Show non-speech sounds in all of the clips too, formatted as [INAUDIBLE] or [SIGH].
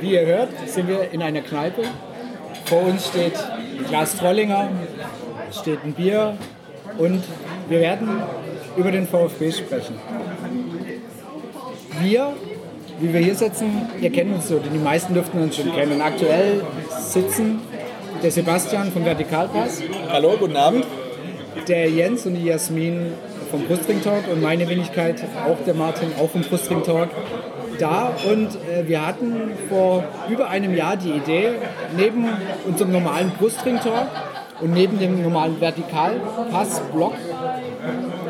Wie ihr hört, sind wir in einer Kneipe. Vor uns steht ein Glas Trollinger, steht ein Bier und wir werden über den VfB sprechen. Wir, wie wir hier sitzen, ihr kennt uns so, die meisten dürften uns schon kennen. Aktuell sitzen der Sebastian vom Vertikalpass. Hallo, guten Abend. Der Jens und die Jasmin vom Brustring Talk und meine Wenigkeit, auch der Martin, auch vom Brustring Talk, da. Und äh, wir hatten vor über einem Jahr die Idee, neben unserem normalen Brustring Talk und neben dem normalen Vertikalpass-Block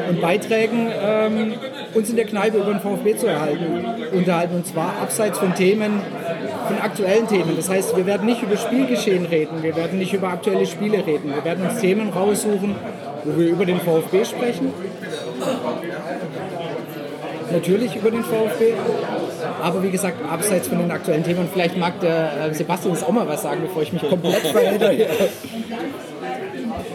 und Beiträgen ähm, uns in der Kneipe über den VfB zu erhalten, unterhalten. Und zwar abseits von Themen, von aktuellen Themen. Das heißt, wir werden nicht über Spielgeschehen reden, wir werden nicht über aktuelle Spiele reden. Wir werden uns Themen raussuchen, wo wir über den VfB sprechen. Natürlich über den VfB, aber wie gesagt, abseits von den aktuellen Themen. Vielleicht mag der äh, Sebastian jetzt auch mal was sagen, bevor ich mich komplett [LAUGHS] verhedere.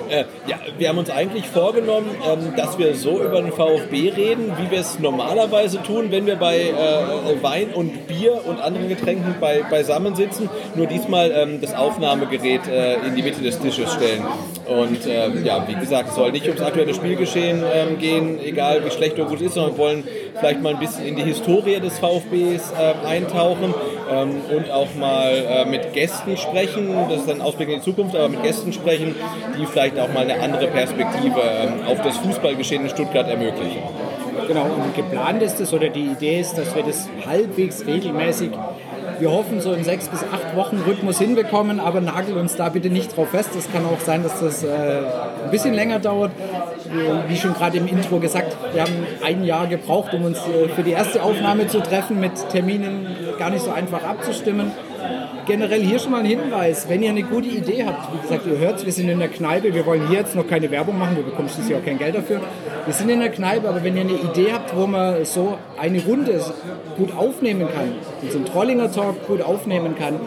Äh, ja, wir haben uns eigentlich vorgenommen, ähm, dass wir so über den VfB reden, wie wir es normalerweise tun, wenn wir bei äh, Wein und Bier und anderen Getränken bei, beisammen sitzen. Nur diesmal ähm, das Aufnahmegerät äh, in die Mitte des Tisches stellen. Und ähm, ja, wie gesagt, es soll nicht ums aktuelle Spielgeschehen ähm, gehen, egal wie schlecht oder gut es ist, sondern wir wollen vielleicht mal ein bisschen in die Historie des VfBs äh, eintauchen ähm, und auch mal äh, mit Gästen sprechen. Das ist ein Ausblick in die Zukunft, aber mit Gästen sprechen, die vielleicht auch mal eine andere Perspektive ähm, auf das Fußballgeschehen in Stuttgart ermöglichen. Genau, und geplant ist es oder die Idee ist, dass wir das halbwegs regelmäßig wir hoffen, so in sechs bis acht Wochen Rhythmus hinbekommen, aber nagel uns da bitte nicht drauf fest. Es kann auch sein, dass das äh, ein bisschen länger dauert. Wie schon gerade im Intro gesagt, wir haben ein Jahr gebraucht, um uns äh, für die erste Aufnahme zu treffen, mit Terminen gar nicht so einfach abzustimmen generell hier schon mal ein Hinweis, wenn ihr eine gute Idee habt, wie gesagt, ihr hört wir sind in der Kneipe, wir wollen hier jetzt noch keine Werbung machen, wir bekommen schließlich auch kein Geld dafür. Wir sind in der Kneipe, aber wenn ihr eine Idee habt, wo man so eine Runde gut aufnehmen kann, so einen Trollinger Talk gut aufnehmen kann,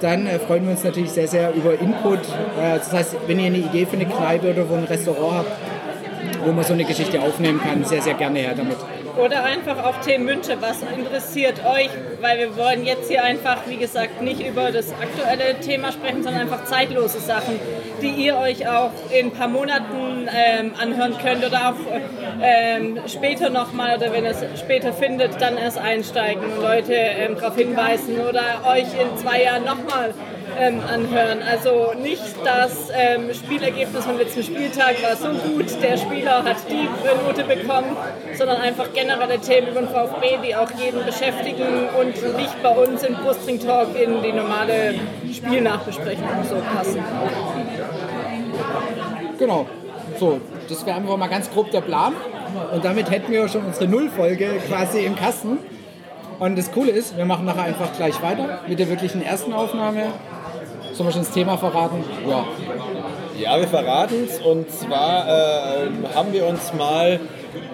dann äh, freuen wir uns natürlich sehr, sehr über Input. Äh, das heißt, wenn ihr eine Idee für eine Kneipe oder wo ein Restaurant habt, wo man so eine Geschichte aufnehmen kann, sehr, sehr gerne her damit. Oder einfach auch Themenwünsche, was interessiert euch, weil wir wollen jetzt hier einfach, wie gesagt, nicht über das aktuelle Thema sprechen, sondern einfach zeitlose Sachen, die ihr euch auch in ein paar Monaten ähm, anhören könnt oder auch ähm, später nochmal oder wenn ihr es später findet, dann erst einsteigen, Leute ähm, darauf hinweisen oder euch in zwei Jahren nochmal ähm, anhören. Also nicht das ähm, Spielergebnis vom letzten Spieltag war so gut, der Spieler hat die Note bekommen, sondern einfach generelle Themen über den VfB, die auch jeden beschäftigen und nicht bei uns im Brustring Talk in die normale Spielnachbesprechung so passen. Genau. So, das wäre einfach mal ganz grob der Plan. Und damit hätten wir schon unsere Nullfolge quasi im Kasten. Und das Coole ist, wir machen nachher einfach gleich weiter mit der wirklichen ersten Aufnahme. Sollen wir schon das Thema verraten? Ja. Ja, wir verraten es. Und zwar äh, haben wir uns mal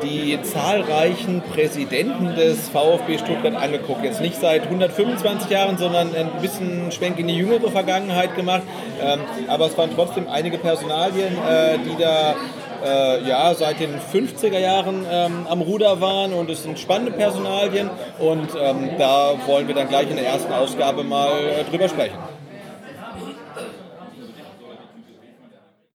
die zahlreichen Präsidenten des VfB Stuttgart angeguckt. Jetzt nicht seit 125 Jahren, sondern ein bisschen Schwenk in die jüngere Vergangenheit gemacht. Ähm, aber es waren trotzdem einige Personalien, äh, die da äh, ja, seit den 50er Jahren ähm, am Ruder waren und es sind spannende Personalien und ähm, da wollen wir dann gleich in der ersten Ausgabe mal äh, drüber sprechen.